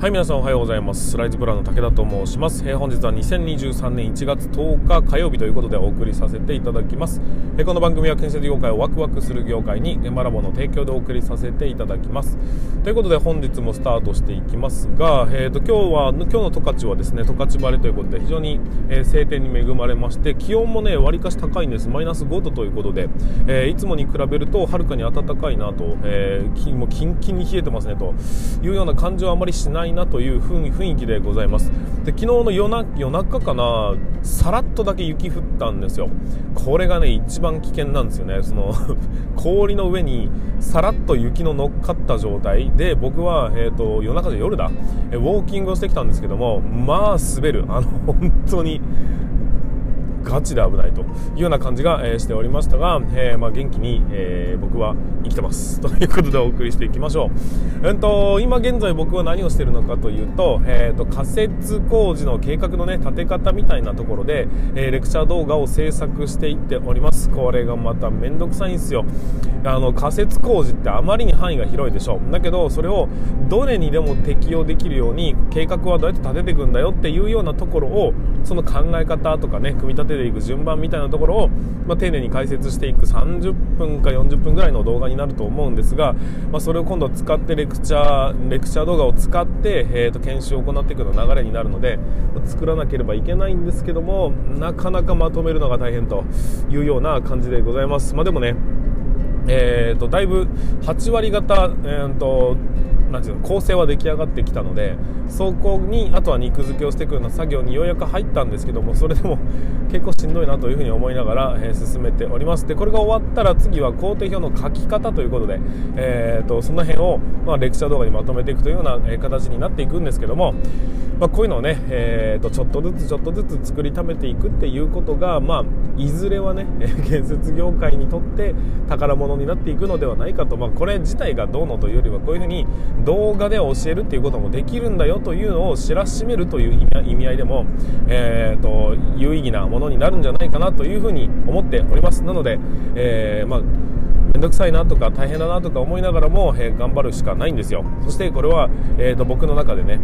はい皆さんおはようございます。スライズプランの武田と申します、えー、本日は2023年1月10日火曜日ということでお送りさせていただきます、えー、この番組は建設業界をワクワクする業界に現場ラボの提供でお送りさせていただきます。ということで本日もスタートしていきますが、えーと、今日は今日の十勝はですね十勝晴れということで非常に、えー、晴天に恵まれまして気温もねわりかし高いんです。マイナス5度ということで、えー、いつもに比べるとはるかに暖かいなと、えー、もうキンキンに冷えてますねというような感じはあまりしないなという雰囲気でございます。で昨日の夜な夜中かなさらっとだけ雪降ったんですよ。これがね一番危険なんですよね。その 氷の上にさらっと雪の乗っかった状態。で僕は、えーと、夜中で夜だ。ウォーキングをしてきたんですけどもまあ滑る。あの本当にガチで危ないというような感じが、え、しておりましたが、えー、まあ、元気に、えー、僕は生きてます。ということでお送りしていきましょう、えーと、今現在僕は何をしているのかというと,、えーと、仮設工事の計画の、ね、立て方みたいなところで、えレクチャー動画を制作していっております。これがまた面倒くさいんですよ。あの仮設工事ってあまりに範囲が広いでしょ。だけどそれをどれにでも適用できるように計画はどうやって立てていくんだよっていうようなところをその考え方とかね組み立てていく順番みたいなところを、まあ、丁寧に解説していく30分か40分ぐらいの動画になると思うんですが、まあ、それを今度使ってレクチャーレクチャー動画を使って、えー、と研修を行っていくの流れになるので、ま、作らなければいけないんですけどもなかなかまとめるのが大変というような感じでございます。まあ、でもねえーと、だいぶ8割方、えーとなんていうの構成は出来上がってきたのでそこにあとは肉付けをしていくような作業にようやく入ったんですけどもそれでも結構しんどいなというふうに思いながら、えー、進めております。でこれが終わったら次は工程表の書き方ということで、えーと、その辺を、まあ、レクチャー動画にまとめていくというような、え、形になっていくんですけども、まあ、こういうのをね、えーと、ちょっとずつちょっとずつ作りためていくっていうことが、まあ、いずれはね建設業界にとって宝物になっていくのではないかと、まあ、これ自体がどうのというよりはこういうふうに動画で教えるっていうこともできるんだよというのを知らしめるという意味合いでも、えーと、有意義なものになるんじゃないかなというふうに思っております。なので、えー、まあ面倒くさいなとか大変だなとか思いながらも、えー、頑張るしかないんですよ。そしてこれは、えーと、僕の中でね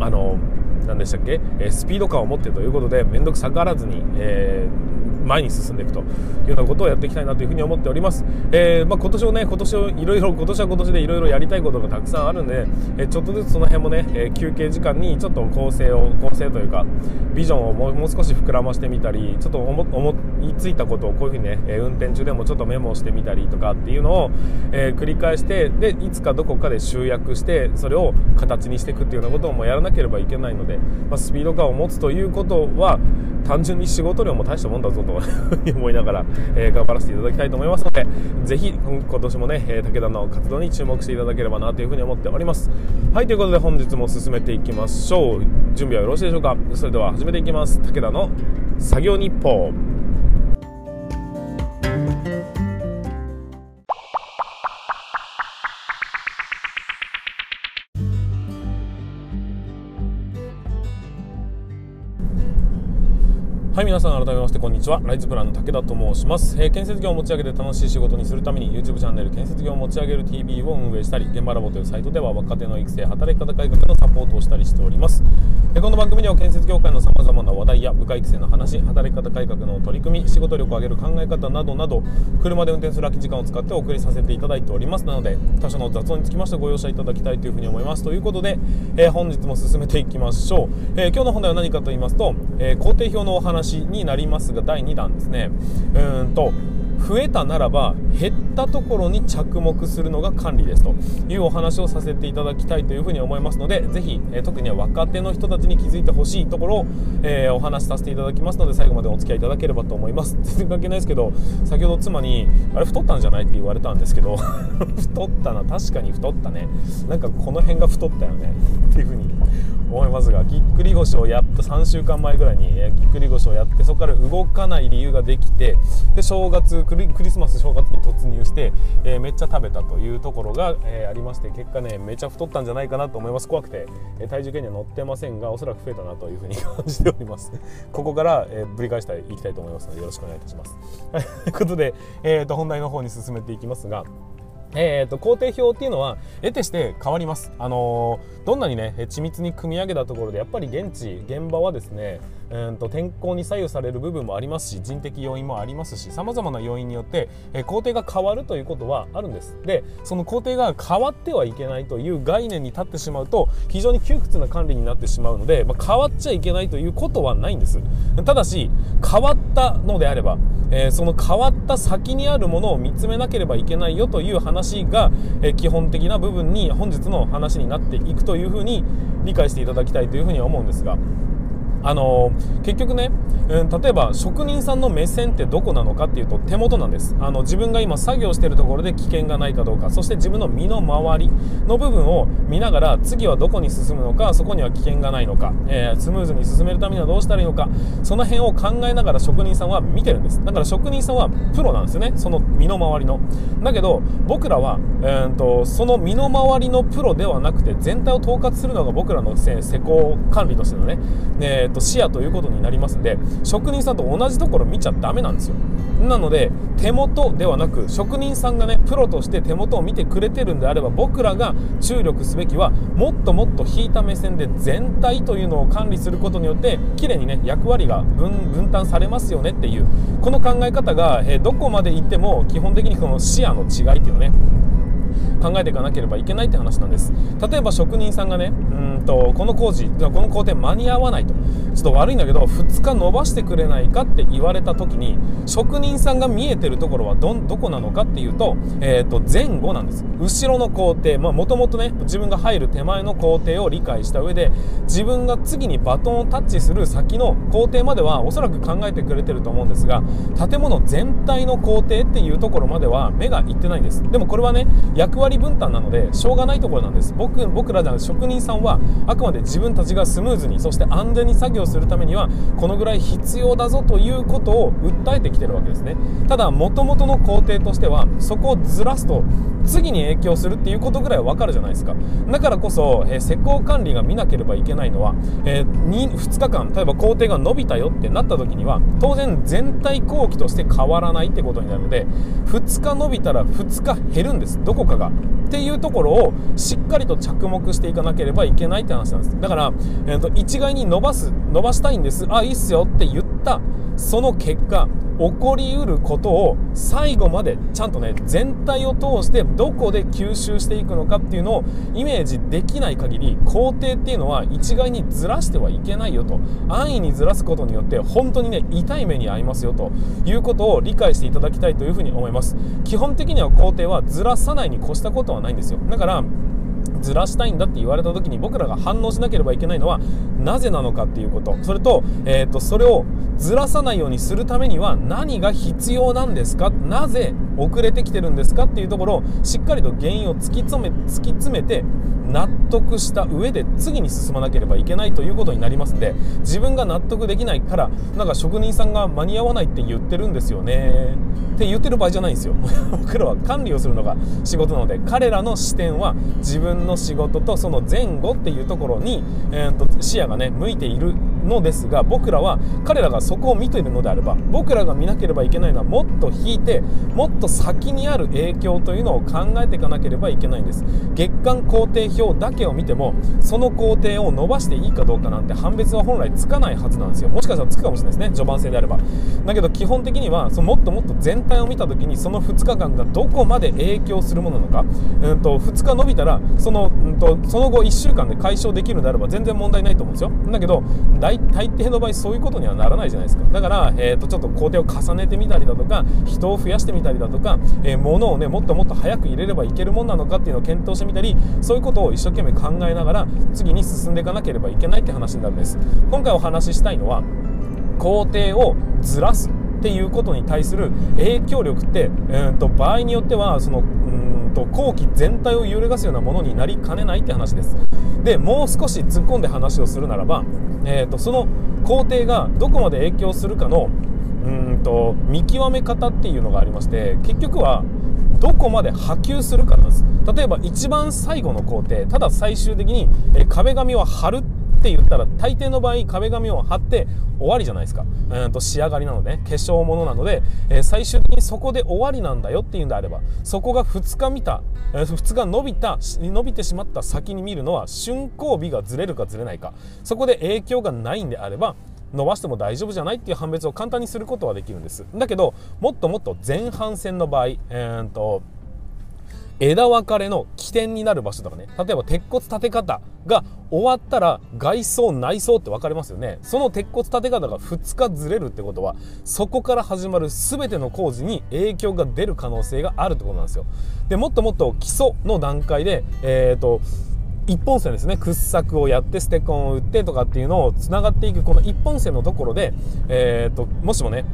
あの何でしたっけ、えー、スピード感を持ってということで面倒くさがらずに、えー前に進んでいくというようなことをやっていきたいなというふうに思っております、えー、まあ、今年をね今年をいろいろ今年は今年でいろいろやりたいことがたくさんあるんで、えー、ちょっとずつその辺もね、えー、休憩時間にちょっと構成を構成というかビジョンをもうもう少し膨らましてみたりちょっと思いついたことをこういうふうにね、え運転中でもちょっとメモしてみたりとかっていうのを、え繰り返してでいつかどこかで集約してそれを形にしていくっていうようなことをもやらなければいけないので、まあ、スピード感を持つということは単純に仕事量も大したもんだぞと 思いながら、えー、頑張らせていただきたいと思いますのでぜひ今年もね、え武田の活動に注目していただければなというふうに思っております。はいということで本日も進めていきましょう。準備はよろしいでしょうか？それでは始めていきます。武田の作業日報。はい皆さん改めましてこんにちは。ライズプランの武田と申します、えー、建設業を持ち上げて楽しい仕事にするために YouTube チャンネル建設業を持ち上げる TV を運営したり現場ラボというサイトでは若手の育成働き方改革のサポートをしたりしております、えー、この番組では建設業界のさまざまな話題や部下育成の話働き方改革の取り組み仕事力を上げる考え方などなど車で運転する空き時間を使ってお送りさせていただいております。なので他社の雑音につきましてご容赦いただきたいというふうに思います。ということで、えー、本日も進めていきましょう、え今日の本題は何かと言いますと、え工程表のお話になりますが第2弾ですね。うんと増えたならば減ったところに着目するのが管理ですと。いうお話をさせていただきたいというふうに思いますのでぜひ、えー、特には若手の人たちに気づいてほしいところを、えー、お話しさせていただきますので最後までお付き合いいただければと思います。全然関係ないですけど先ほど妻に「あれ太ったんじゃない?」って言われたんですけど 太ったな確かに太ったね。なんかこの辺が太ったよね。っていうふうに思いますがぎっくり腰をやった3週間前ぐらいに、えぎっくり腰をやってそこから動かない理由ができてで正月クリスマス正月に突入して、えー、めっちゃ食べたというところが、えー、ありまして結果ねめちゃ太ったんじゃないかなと思います。怖くて、え体重計には乗ってませんがおそらく増えたなというふうに感じております。ここから、えぶり返していきたいと思いますのでよろしくお願いいたします。ということで、えーと、本題の方に進めていきますがえーと、工程表っていうのは得てして変わります、あのー、どんなにね緻密に組み上げたところでやっぱり現地現場はですねうんと天候に左右される部分もありますし人的要因もありますしさまざまな要因によって、え、工程が変わるということはあるんです。でその工程が変わってはいけないという概念に立ってしまうと非常に窮屈な管理になってしまうので、まあ、変わっちゃいけないということはないんです。ただし変わったのであれば、えー、その変わった先にあるものを見つめなければいけないよという話が、えー、基本的な部分に本日の話になっていくというふうに理解していただきたいというふうには思うんですがあの、結局ね、うん、例えば職人さんの目線ってどこなのかっていうと手元なんです。あの自分が今作業しているところで危険がないかどうかそして自分の身の回りの部分を見ながら次はどこに進むのかそこには危険がないのか、えー、スムーズに進めるためにはどうしたらいいのかその辺を考えながら職人さんは見てるんです。だから職人さんはプロなんですよね。その身の回りの。だけど僕らは、えーと、その身の回りのプロではなくて全体を統括するのが僕らの施工管理としてのね、えーと視野ということになりますんで職人さんと同じところ見ちゃダメなんですよ。なので手元ではなく職人さんがねプロとして手元を見てくれてるんであれば僕らが注力すべきはもっともっと引いた目線で全体というのを管理することによって綺麗にね役割が分担されますよねっていうこの考え方が、えどこまで行っても基本的にこの視野の違いっていうのね考えていかなければいけないって話なんです。例えば職人さんがねうんとこの工事この工程間に合わないと。ちょっと悪いんだけど2日延ばしてくれないかって言われた時に職人さんが見えてるところはどどこなのかっていうと,、えー、と前後なんです。後ろの工程もともとね自分が入る手前の工程を理解した上で自分が次にバトンをタッチする先の工程まではおそらく考えてくれてると思うんですが建物全体の工程っていうところまでは目がいってないんです。でもこれはね役割分担なのでしょうがないところなんです。僕僕らじゃ職人さんはあくまで自分たちがスムーズにそして安全に作業するためにはこのぐらい必要だぞということを訴えてきてるわけですね。ただ元々の工程としてはそこをずらすと次に影響するっていうことぐらいわかるじゃないですか。だからこそ、えー、施工管理が見なければいけないのは、えー、2, 2日間例えば工程が伸びたよってなった時には当然全体工期として変わらないってことになるので2日伸びたら2日減るんです。どこかが。っていうところをしっかりと着目していかなければいけないって話なんです。だから、えーと、一概に伸ばす伸ばしたいんです。あいいっすよって言ったその結果起こりうることを最後までちゃんとね全体を通してどこで吸収していくのかっていうのをイメージできない限り工程っていうのは一概にずらしてはいけないよと。安易にずらすことによって本当にね痛い目に遭いますよと。いうことを理解していただきたいというふうに思います。基本的には工程はずらさないに越したことはないんですよ。だからずらしたいんだって言われた時に僕らが反応しなければいけないのはなぜなのかっていうこと。それと,、えーと、それをずらさないようにするためには何が必要なんですか？なぜ遅れてきてるんですか？っていうところをしっかりと原因を突き詰め突き詰めて納得した上で次に進まなければいけないということになりますんで自分が納得できないからなんか職人さんが間に合わないって言ってるんですよね。って言ってる場合じゃないんですよ。僕らは管理をするのが仕事なので彼らの視点は自分の仕事とその前後っていうところに、えーと、視野がね向いているのですが僕らは彼らがそこを見ているのであれば僕らが見なければいけないのはもっと引いてもっと先にある影響というのを考えていかなければいけないんです。月間工程表だけを見てもその工程を伸ばしていいかどうかなんて判別は本来つかないはずなんですよ。もしかしたらつくかもしれないですね。序盤戦であれば。だけど基本的にはそのもっともっと全体を見た時にその2日間がどこまで影響するものなのか、うんと、2日伸びたらその,、うんと、その後1週間で解消できるのであれば全然問題ないと思うんですよ。だけど大大抵の場合そういうことにはならないじゃないですか。ゃないですか。だから、えーと、ちょっと工程を重ねてみたりだとか人を増やしてみたりだとか、えー、物をねもっともっと早く入れればいけるもんなのかっていうのを検討してみたりそういうことを一生懸命考えながら次に進んでいかなければいけないって話になるんです。今回お話ししたいのは工程をずらすっていうことに対する影響力って、えーと、場合によってはそのうんと後期全体を揺るがすようなものになりかねないって話です。でもう少し突っ込んで話をするならば、えーと、その工程がどこまで影響するかのうんと見極め方っていうのがありまして結局はどこまで波及するかなんです。例えば一番最後の工程ただ最終的に、え壁紙を貼るって言ったら大抵の場合壁紙を貼って終わりじゃないですか、うんと仕上がりなので、ね、化粧ものなので、えー、最終的にそこで終わりなんだよっていうんであればそこが2日見た、えー、2日伸びた伸びてしまった先に見るのは竣工日がずれるかずれないか。そこで影響がないんであれば伸ばしても大丈夫じゃないっていう判別を簡単にすることはできるんです。だけどもっともっと前半戦の場合、えーと枝分かれの起点になる場所とかね。例えば鉄骨立て方が終わったら外装内装って分かりますよね。その鉄骨立て方が2日ずれるってことはそこから始まる全ての工事に影響が出る可能性があるってことなんですよ。でもっともっと基礎の段階でえっ、ー、と一本線ですね。掘削をやってステコンを打ってとかっていうのをつながっていくこの一本線のところで、えーともしもね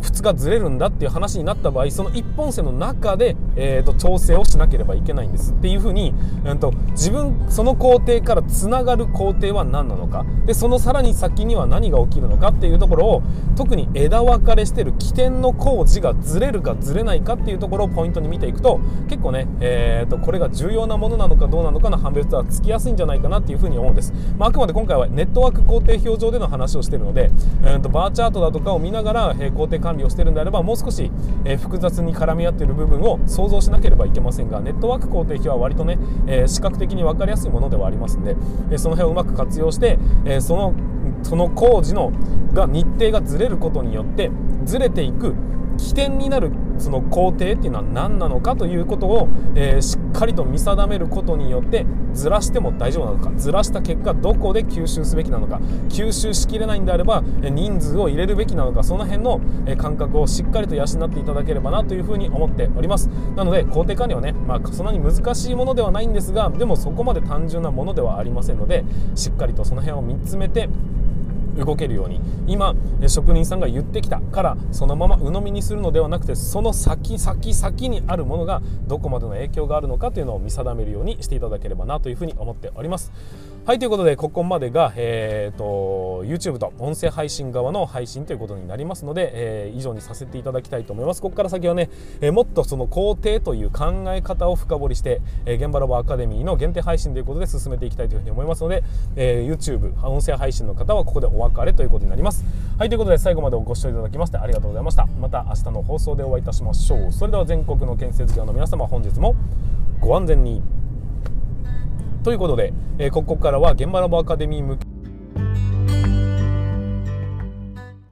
2日ずれるんだっていう話になった場合その一本線の中で、えーと、調整をしなければいけないんです。っていうふうに、うんと、自分その工程からつながる工程は何なのか。でそのさらに先には何が起きるのかっていうところを特に枝分かれしてる起点の工事がずれるかずれないかっていうところをポイントに見ていくと結構ね、えーと、これが重要なものなのかどうなのかの判別はつきやすいんじゃないかなっていうふうに思うんです、まあ、あくまで今回はネットワーク工程表上での話をしてるので、えー、とバーチャートだとかを見ながら、えー、工程管管理をしてるんであればもう少し、え、複雑に絡み合っている部分を想像しなければいけませんがネットワーク工程費は割とね、え、視覚的に分かりやすいものではありますんで、え、その辺をうまく活用して、え、そのその工事のが日程がずれることによってずれていく起点になるその工程っていうのは何なのかということを、えー、しっかりと見定めることによってずらしても大丈夫なのかずらした結果どこで吸収すべきなのか吸収しきれないんであれば人数を入れるべきなのかその辺の感覚をしっかりと養っていただければなというふうに思っております。なので工程管理はね、まあ、そんなに難しいものではないんですがでもそこまで単純なものではありませんのでしっかりとその辺を見つめて動けるように。今職人さんが言ってきたからそのまま鵜呑みにするのではなくてその先先先にあるものがどこまでの影響があるのかというのを見定めるようにしていただければなというふうに思っております。はいということでここまでが、えーと、YouTube と音声配信側の配信ということになりますので、えー、以上にさせていただきたいと思います。ここから先はね、えー、もっとその工程という考え方を深掘りして、えー、現場ラボアカデミーの限定配信ということで進めていきたいというふうに思いますので、え YouTube 音声配信の方はここでお別れということになります。はいということで最後までご視聴いただきましてありがとうございました。また明日の放送でお会いいたしましょう。それでは全国の建設業の皆様本日もご安全に。ということで、えここからは現場ラボアカデミー向け